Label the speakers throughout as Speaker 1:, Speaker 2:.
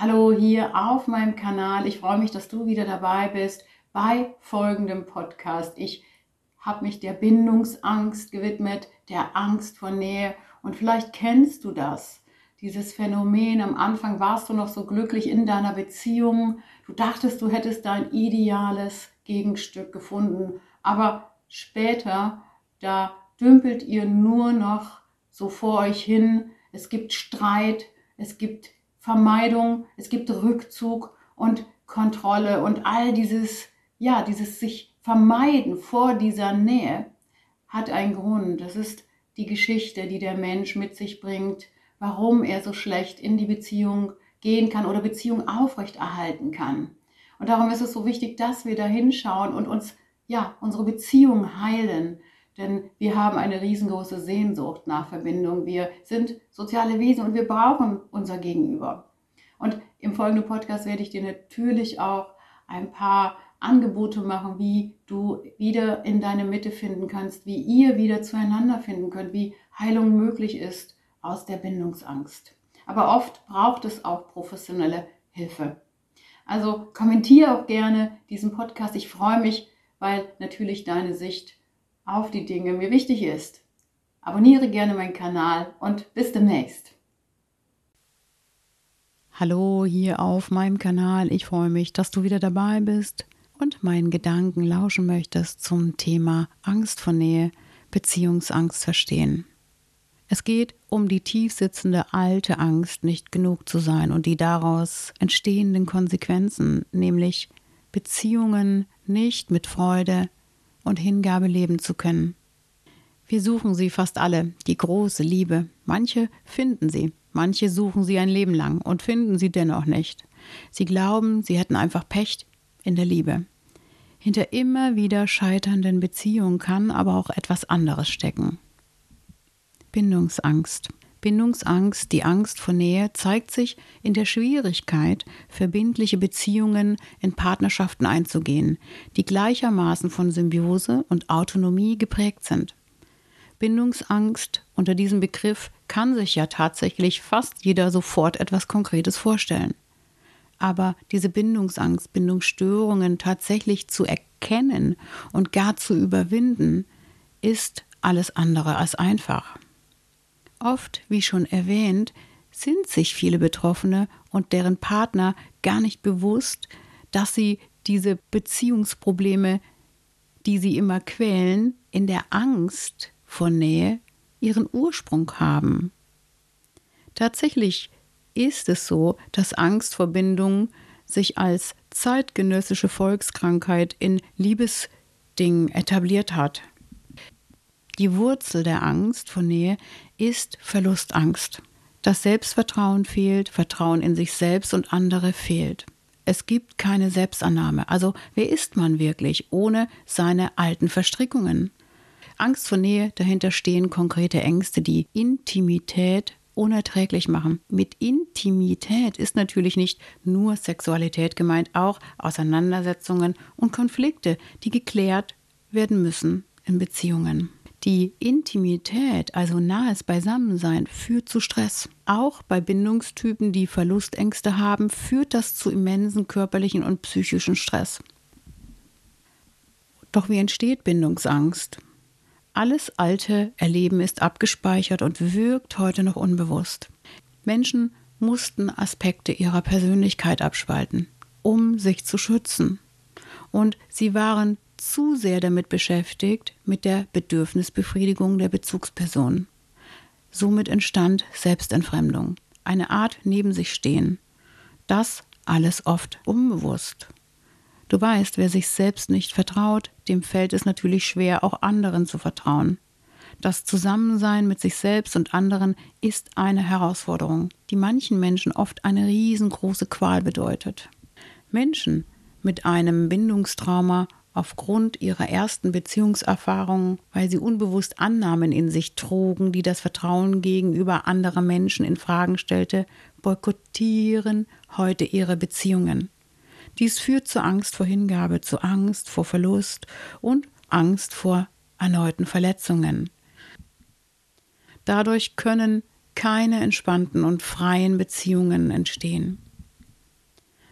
Speaker 1: Hallo hier auf meinem Kanal. Ich freue mich, dass du wieder dabei bist bei folgendem Podcast. Ich habe mich der Bindungsangst gewidmet, der Angst vor Nähe. Und vielleicht kennst du das, dieses Phänomen. Am Anfang warst du noch so glücklich in deiner Beziehung. Du dachtest, du hättest dein ideales Gegenstück gefunden. Aber später, da dümpelt ihr nur noch so vor euch hin. Es gibt Streit, es gibt Vermeidung, es gibt Rückzug und Kontrolle und all dieses, ja, dieses sich vermeiden vor dieser Nähe hat einen Grund. Das ist die Geschichte, die der Mensch mit sich bringt, warum er so schlecht in die Beziehung gehen kann oder Beziehung aufrechterhalten kann. Und darum ist es so wichtig, dass wir da hinschauen und uns, ja, unsere Beziehung heilen, denn wir haben eine riesengroße Sehnsucht nach Verbindung. Wir sind soziale Wesen und wir brauchen unser Gegenüber. Und im folgenden Podcast werde ich dir natürlich auch ein paar Angebote machen, wie du wieder in deine Mitte finden kannst, wie ihr wieder zueinander finden könnt, wie Heilung möglich ist aus der Bindungsangst. Aber oft braucht es auch professionelle Hilfe. Also kommentiere auch gerne diesen Podcast. Ich freue mich, weil natürlich deine Sicht auf die Dinge mir wichtig ist. Abonniere gerne meinen Kanal und bis demnächst.
Speaker 2: Hallo hier auf meinem Kanal. Ich freue mich, dass du wieder dabei bist und meinen Gedanken lauschen möchtest zum Thema Angst vor Nähe, Beziehungsangst verstehen. Es geht um die tiefsitzende alte Angst, nicht genug zu sein und die daraus entstehenden Konsequenzen, nämlich Beziehungen nicht mit Freude, und Hingabe leben zu können. Wir suchen sie fast alle, die große Liebe. Manche finden sie, manche suchen sie ein Leben lang und finden sie dennoch nicht. Sie glauben, sie hätten einfach Pech in der Liebe. Hinter immer wieder scheiternden Beziehungen kann aber auch etwas anderes stecken. Bindungsangst. Bindungsangst, die Angst vor Nähe, zeigt sich in der Schwierigkeit, verbindliche Beziehungen in Partnerschaften einzugehen, die gleichermaßen von Symbiose und Autonomie geprägt sind. Bindungsangst unter diesem Begriff kann sich ja tatsächlich fast jeder sofort etwas Konkretes vorstellen. Aber diese Bindungsangst, Bindungsstörungen tatsächlich zu erkennen und gar zu überwinden, ist alles andere als einfach. Oft, wie schon erwähnt, sind sich viele Betroffene und deren Partner gar nicht bewusst, dass sie diese Beziehungsprobleme, die sie immer quälen, in der Angst vor Nähe ihren Ursprung haben. Tatsächlich ist es so, dass Angst vor Bindung sich als zeitgenössische Volkskrankheit in Liebesdingen etabliert hat. Die Wurzel der Angst vor Nähe ist Verlustangst. Das Selbstvertrauen fehlt, Vertrauen in sich selbst und andere fehlt. Es gibt keine Selbstannahme. Also wer ist man wirklich ohne seine alten Verstrickungen? Angst vor Nähe, dahinter stehen konkrete Ängste, die Intimität unerträglich machen. Mit Intimität ist natürlich nicht nur Sexualität gemeint, auch Auseinandersetzungen und Konflikte, die geklärt werden müssen in Beziehungen. Die Intimität, also nahes Beisammensein, führt zu Stress. Auch bei Bindungstypen, die Verlustängste haben, führt das zu immensen körperlichen und psychischen Stress. Doch wie entsteht Bindungsangst? Alles alte Erleben ist abgespeichert und wirkt heute noch unbewusst. Menschen mussten Aspekte ihrer Persönlichkeit abspalten, um sich zu schützen. Und sie waren zu sehr damit beschäftigt, mit der Bedürfnisbefriedigung der Bezugsperson. Somit entstand Selbstentfremdung, eine Art neben sich stehen. Das alles oft unbewusst. Du weißt, wer sich selbst nicht vertraut, dem fällt es natürlich schwer, auch anderen zu vertrauen. Das Zusammensein mit sich selbst und anderen ist eine Herausforderung, die manchen Menschen oft eine riesengroße Qual bedeutet. Menschen mit einem Bindungstrauma aufgrund ihrer ersten Beziehungserfahrungen, weil sie unbewusst Annahmen in sich trugen, die das Vertrauen gegenüber anderer Menschen in Fragen stellte, boykottieren heute ihre Beziehungen. Dies führt zur Angst vor Hingabe, zu Angst vor Verlust und Angst vor erneuten Verletzungen. Dadurch können keine entspannten und freien Beziehungen entstehen.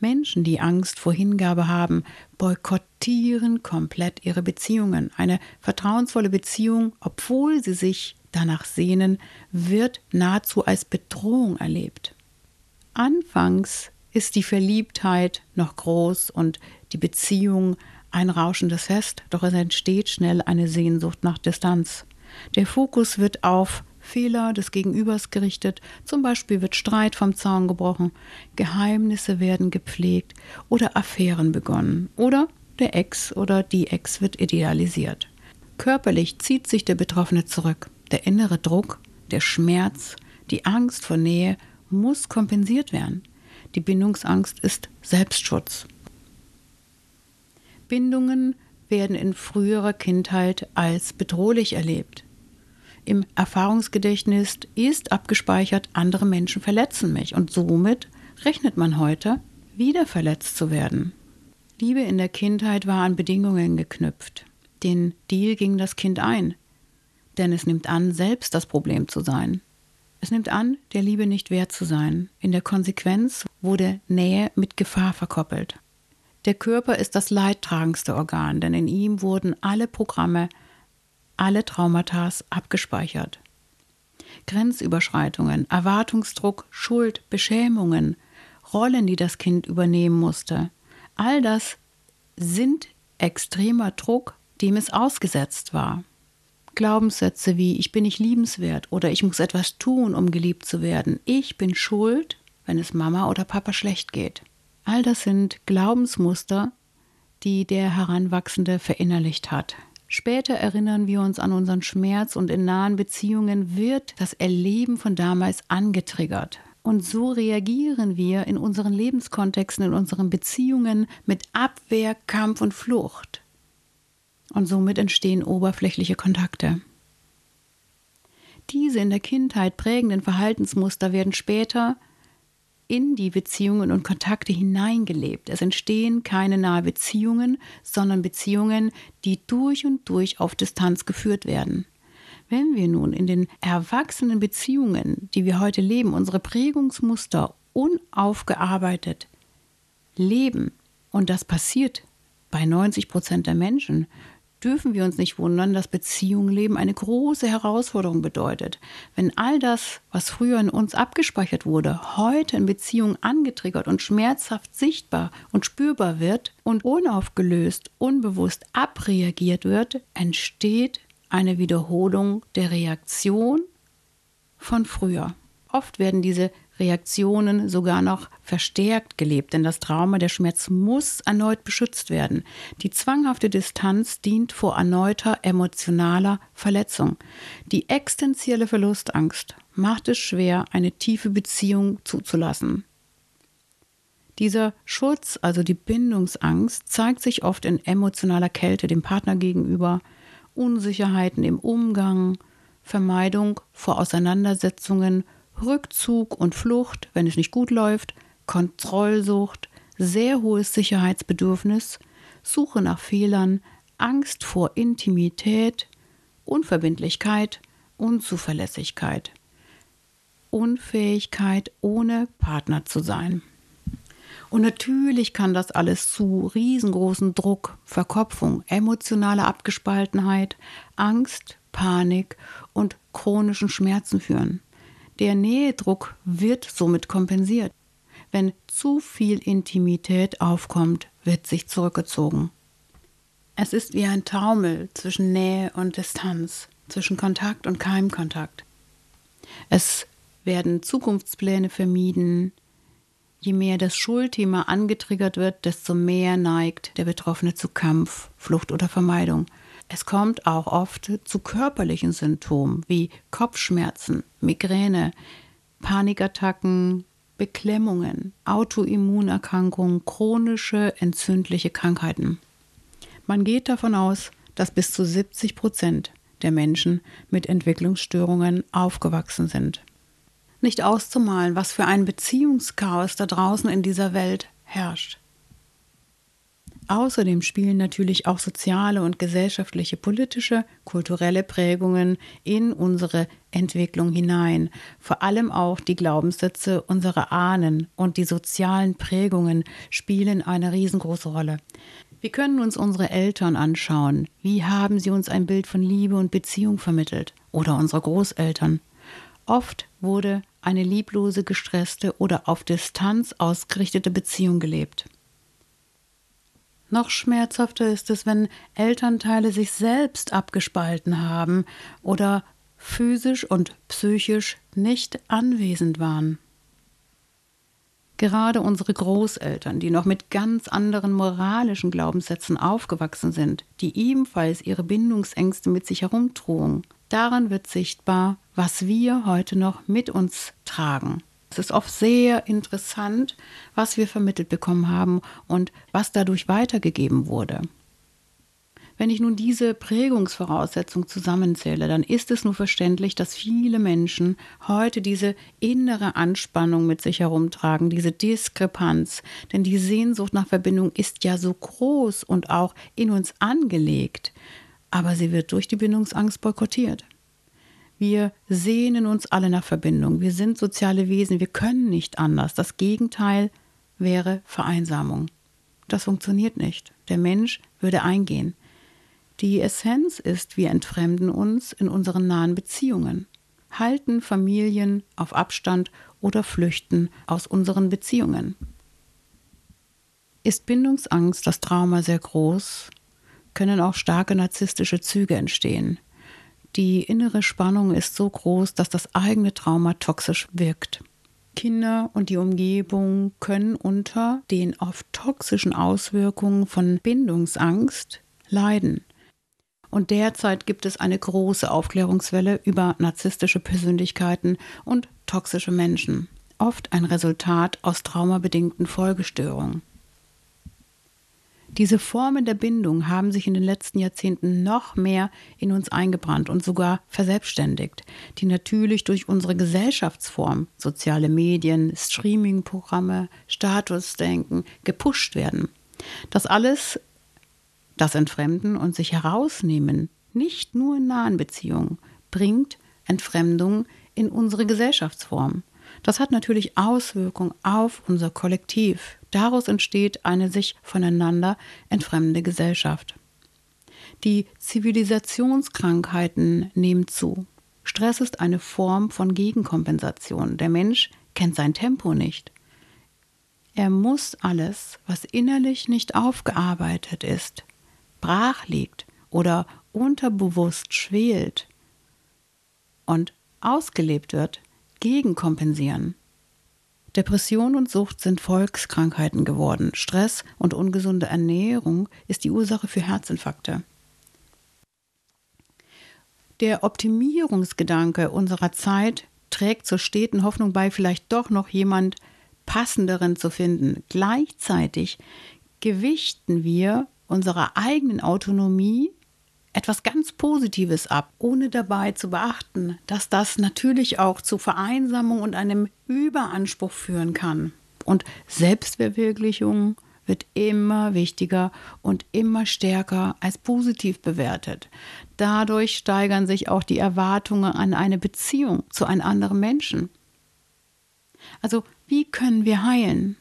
Speaker 2: Menschen, die Angst vor Hingabe haben, boykottieren komplett ihre Beziehungen. Eine vertrauensvolle Beziehung, obwohl sie sich danach sehnen, wird nahezu als Bedrohung erlebt. Anfangs ist die Verliebtheit noch groß und die Beziehung ein rauschendes Fest, doch es entsteht schnell eine Sehnsucht nach Distanz. Der Fokus wird auf Fehler des Gegenübers gerichtet, zum Beispiel wird Streit vom Zaun gebrochen, Geheimnisse werden gepflegt oder Affären begonnen oder der Ex oder die Ex wird idealisiert. Körperlich zieht sich der Betroffene zurück. Der innere Druck, der Schmerz, die Angst vor Nähe muss kompensiert werden. Die Bindungsangst ist Selbstschutz. Bindungen werden in früherer Kindheit als bedrohlich erlebt. Im Erfahrungsgedächtnis ist abgespeichert, andere Menschen verletzen mich und somit rechnet man heute, wieder verletzt zu werden. Liebe in der Kindheit war an Bedingungen geknüpft. Den Deal ging das Kind ein, denn es nimmt an, selbst das Problem zu sein. Es nimmt an, der Liebe nicht wert zu sein. In der Konsequenz wurde Nähe mit Gefahr verkoppelt. Der Körper ist das leidtragendste Organ, denn in ihm wurden alle Programme, alle Traumata abgespeichert. Grenzüberschreitungen, Erwartungsdruck, Schuld, Beschämungen, Rollen, die das Kind übernehmen musste, all das sind extremer Druck, dem es ausgesetzt war. Glaubenssätze wie ich bin nicht liebenswert oder ich muss etwas tun, um geliebt zu werden. Ich bin schuld, wenn es Mama oder Papa schlecht geht. All das sind Glaubensmuster, die der Heranwachsende verinnerlicht hat. Später erinnern wir uns an unseren Schmerz und in nahen Beziehungen wird das Erleben von damals angetriggert. Und so reagieren wir in unseren Lebenskontexten, in unseren Beziehungen mit Abwehr, Kampf und Flucht und somit entstehen oberflächliche Kontakte. Diese in der Kindheit prägenden Verhaltensmuster werden später in die Beziehungen und Kontakte hineingelebt. Es entstehen keine nahe Beziehungen, sondern Beziehungen, die durch und durch auf Distanz geführt werden. Wenn wir nun in den erwachsenen Beziehungen, die wir heute leben, unsere Prägungsmuster unaufgearbeitet leben, und das passiert bei 90 Prozent der Menschen, dürfen wir uns nicht wundern, dass Beziehungen eine große Herausforderung bedeutet. Wenn all das, was früher in uns abgespeichert wurde, heute in Beziehungen angetriggert und schmerzhaft sichtbar und spürbar wird und unaufgelöst, unbewusst abreagiert wird, entsteht eine Wiederholung der Reaktion von früher. Oft werden diese Reaktionen sogar noch verstärkt gelebt, denn das Trauma, der Schmerz muss erneut beschützt werden. Die zwanghafte Distanz dient vor erneuter emotionaler Verletzung. Die existenzielle Verlustangst macht es schwer, eine tiefe Beziehung zuzulassen. Dieser Schutz, also die Bindungsangst, zeigt sich oft in emotionaler Kälte dem Partner gegenüber, Unsicherheiten im Umgang, Vermeidung vor Auseinandersetzungen Rückzug und Flucht, wenn es nicht gut läuft, Kontrollsucht, sehr hohes Sicherheitsbedürfnis, Suche nach Fehlern, Angst vor Intimität, Unverbindlichkeit, Unzuverlässigkeit, Unfähigkeit, ohne Partner zu sein. Und natürlich kann das alles zu riesengroßen Druck, Verkopfung, emotionaler Abgespaltenheit, Angst, Panik und chronischen Schmerzen führen. Der Nähedruck wird somit kompensiert. Wenn zu viel Intimität aufkommt, wird sich zurückgezogen. Es ist wie ein Taumel zwischen Nähe und Distanz, zwischen Kontakt und Keimkontakt. Es werden Zukunftspläne vermieden. Je mehr das Schuldthema angetriggert wird, desto mehr neigt der Betroffene zu Kampf, Flucht oder Vermeidung. Es kommt auch oft zu körperlichen Symptomen wie Kopfschmerzen, Migräne, Panikattacken, Beklemmungen, Autoimmunerkrankungen, chronische entzündliche Krankheiten. Man geht davon aus, dass bis zu 70 Prozent der Menschen mit Entwicklungsstörungen aufgewachsen sind. Nicht auszumalen, was für ein Beziehungschaos da draußen in dieser Welt herrscht. Außerdem spielen natürlich auch soziale und gesellschaftliche, politische, kulturelle Prägungen in unsere Entwicklung hinein. Vor allem auch die Glaubenssätze unserer Ahnen und die sozialen Prägungen spielen eine riesengroße Rolle. Wir können uns unsere Eltern anschauen. Wie haben sie uns ein Bild von Liebe und Beziehung vermittelt? Oder unsere Großeltern. Oft wurde eine lieblose, gestresste oder auf Distanz ausgerichtete Beziehung gelebt. Noch schmerzhafter ist es, wenn Elternteile sich selbst abgespalten haben oder physisch und psychisch nicht anwesend waren. Gerade unsere Großeltern, die noch mit ganz anderen moralischen Glaubenssätzen aufgewachsen sind, die ebenfalls ihre Bindungsängste mit sich herumtrugen, daran wird sichtbar, was wir heute noch mit uns tragen. Es ist oft sehr interessant, was wir vermittelt bekommen haben und was dadurch weitergegeben wurde. Wenn ich nun diese Prägungsvoraussetzung zusammenzähle, dann ist es nur verständlich, dass viele Menschen heute diese innere Anspannung mit sich herumtragen, diese Diskrepanz. Denn die Sehnsucht nach Verbindung ist ja so groß und auch in uns angelegt, aber sie wird durch die Bindungsangst boykottiert. Wir sehnen uns alle nach Verbindung. Wir sind soziale Wesen. Wir können nicht anders. Das Gegenteil wäre Vereinsamung. Das funktioniert nicht. Der Mensch würde eingehen. Die Essenz ist, wir entfremden uns in unseren nahen Beziehungen, halten Familien auf Abstand oder flüchten aus unseren Beziehungen. Ist Bindungsangst das Trauma sehr groß, können auch starke narzisstische Züge entstehen. Die innere Spannung ist so groß, dass das eigene Trauma toxisch wirkt. Kinder und die Umgebung können unter den oft toxischen Auswirkungen von Bindungsangst leiden. Und derzeit gibt es eine große Aufklärungswelle über narzisstische Persönlichkeiten und toxische Menschen, oft ein Resultat aus traumabedingten Folgestörungen. Diese Formen der Bindung haben sich in den letzten Jahrzehnten noch mehr in uns eingebrannt und sogar verselbstständigt, die natürlich durch unsere Gesellschaftsform, soziale Medien, Streaming-Programme, Statusdenken gepusht werden. Das alles, das Entfremden und sich herausnehmen, nicht nur in nahen Beziehungen, bringt Entfremdung in unsere Gesellschaftsform. Das hat natürlich Auswirkungen auf unser Kollektiv. Daraus entsteht eine sich voneinander entfremdende Gesellschaft. Die Zivilisationskrankheiten nehmen zu. Stress ist eine Form von Gegenkompensation. Der Mensch kennt sein Tempo nicht. Er muss alles, was innerlich nicht aufgearbeitet ist, brach liegt oder unterbewusst schwelt und ausgelebt wird, gegenkompensieren. Depression und Sucht sind Volkskrankheiten geworden. Stress und ungesunde Ernährung ist die Ursache für Herzinfarkte. Der Optimierungsgedanke unserer Zeit trägt zur steten Hoffnung bei, vielleicht doch noch jemand passenderen zu finden. Gleichzeitig gewichten wir unserer eigenen Autonomie etwas ganz Positives ab, ohne dabei zu beachten, dass das natürlich auch zu Vereinsamung und einem Überanspruch führen kann. Und Selbstverwirklichung wird immer wichtiger und immer stärker als positiv bewertet. Dadurch steigern sich auch die Erwartungen an eine Beziehung zu einem anderen Menschen. Also, wie können wir heilen?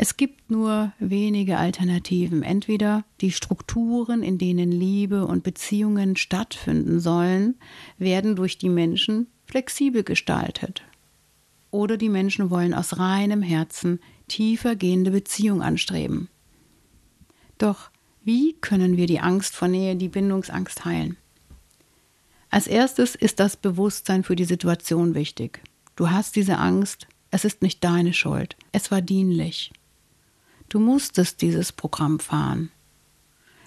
Speaker 2: Es gibt nur wenige Alternativen. Entweder die Strukturen, in denen Liebe und Beziehungen stattfinden sollen, werden durch die Menschen flexibel gestaltet. Oder die Menschen wollen aus reinem Herzen tiefer gehende Beziehung anstreben. Doch wie können wir die Angst vor Nähe, die Bindungsangst heilen? Als erstes ist das Bewusstsein für die Situation wichtig. Du hast diese Angst, es ist nicht deine Schuld, es war dienlich. Du musstest dieses Programm fahren.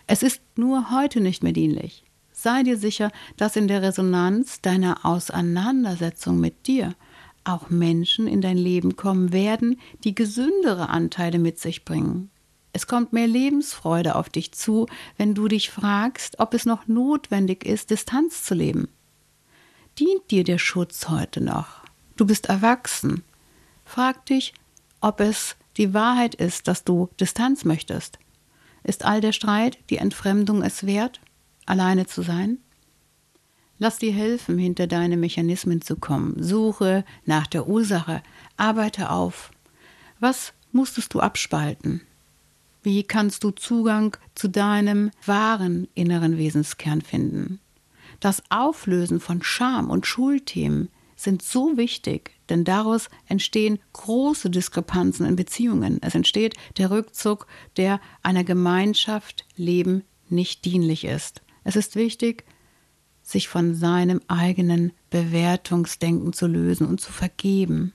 Speaker 2: Es ist nur heute nicht mehr dienlich. Sei dir sicher, dass in der Resonanz deiner Auseinandersetzung mit dir auch Menschen in dein Leben kommen werden, die gesündere Anteile mit sich bringen. Es kommt mehr Lebensfreude auf dich zu, wenn du dich fragst, ob es noch notwendig ist, Distanz zu leben. Dient dir der Schutz heute noch? Du bist erwachsen. Frag dich, ob es Die Wahrheit ist, dass du Distanz möchtest. Ist all der Streit, die Entfremdung es wert, alleine zu sein? Lass dir helfen, hinter deine Mechanismen zu kommen. Suche nach der Ursache. Arbeite auf. Was musstest du abspalten? Wie kannst du Zugang zu deinem wahren inneren Wesenskern finden? Das Auflösen von Scham und Schuldthemen sind so wichtig, denn daraus entstehen große Diskrepanzen in Beziehungen. Es entsteht der Rückzug, der einer Gemeinschaft Leben nicht dienlich ist. Es ist wichtig, sich von seinem eigenen Bewertungsdenken zu lösen und zu vergeben.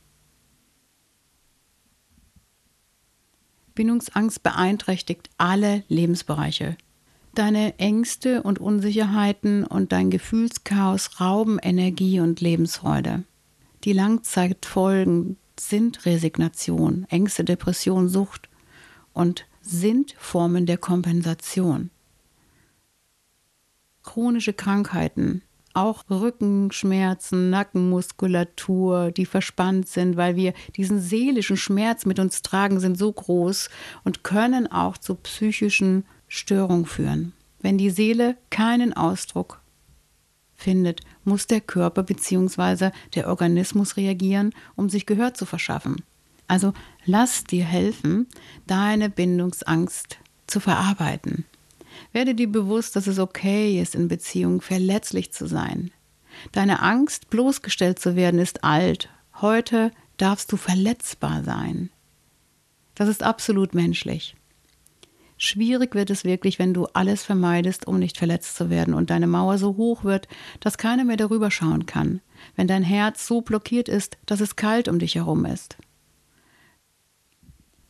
Speaker 2: Bindungsangst beeinträchtigt alle Lebensbereiche. Deine Ängste und Unsicherheiten und dein Gefühlschaos rauben Energie und Lebensfreude. Die Langzeitfolgen sind Resignation, Ängste, Depression, Sucht und sind Formen der Kompensation chronische Krankheiten, auch Rückenschmerzen, Nackenmuskulatur, die verspannt sind, weil wir diesen seelischen Schmerz mit uns tragen, sind so groß und können auch zu psychischen Störungen führen. Wenn die Seele keinen Ausdruck findet, muss der Körper bzw. der Organismus reagieren, um sich Gehör zu verschaffen. Also lass dir helfen, deine Bindungsangst zu verarbeiten. Werde dir bewusst, dass es okay ist, in Beziehungen verletzlich zu sein. Deine Angst, bloßgestellt zu werden, ist alt. Heute darfst du verletzbar sein. Das ist absolut menschlich. Schwierig wird es wirklich, wenn du alles vermeidest, um nicht verletzt zu werden und deine Mauer so hoch wird, dass keiner mehr darüber schauen kann, wenn dein Herz so blockiert ist, dass es kalt um dich herum ist.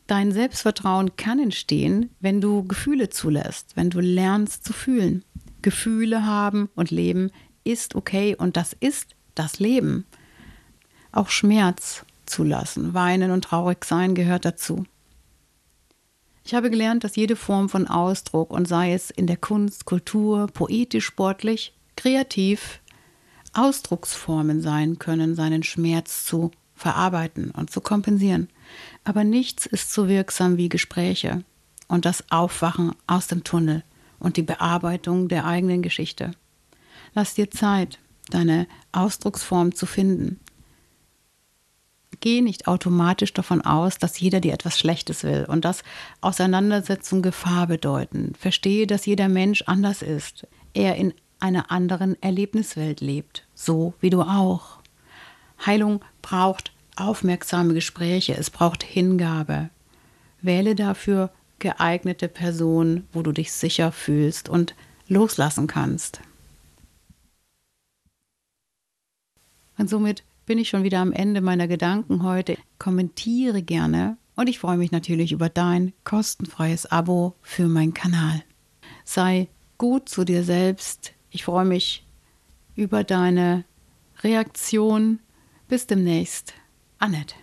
Speaker 2: Dein Selbstvertrauen kann entstehen, wenn du Gefühle zulässt, wenn du lernst zu fühlen. Gefühle haben und leben ist okay und das ist das Leben. Auch Schmerz zulassen, weinen und traurig sein gehört dazu. Ich habe gelernt, dass jede Form von Ausdruck, und sei es in der Kunst, Kultur, poetisch, sportlich, kreativ, Ausdrucksformen sein können, seinen Schmerz zu verarbeiten und zu kompensieren. Aber nichts ist so wirksam wie Gespräche und das Aufwachen aus dem Tunnel und die Bearbeitung der eigenen Geschichte. Lass dir Zeit, deine Ausdrucksform zu finden. Geh nicht automatisch davon aus, dass jeder dir etwas Schlechtes will und dass Auseinandersetzung Gefahr bedeuten. Verstehe, dass jeder Mensch anders ist, er in einer anderen Erlebniswelt lebt, so wie du auch. Heilung braucht aufmerksame Gespräche, es braucht Hingabe. Wähle dafür geeignete Personen, wo du dich sicher fühlst und loslassen kannst. Und somit bin ich schon wieder am Ende meiner Gedanken heute. Kommentiere gerne und ich freue mich natürlich über dein kostenfreies Abo für meinen Kanal. Sei gut zu dir selbst. Ich freue mich über deine Reaktion. Bis demnächst. Annette.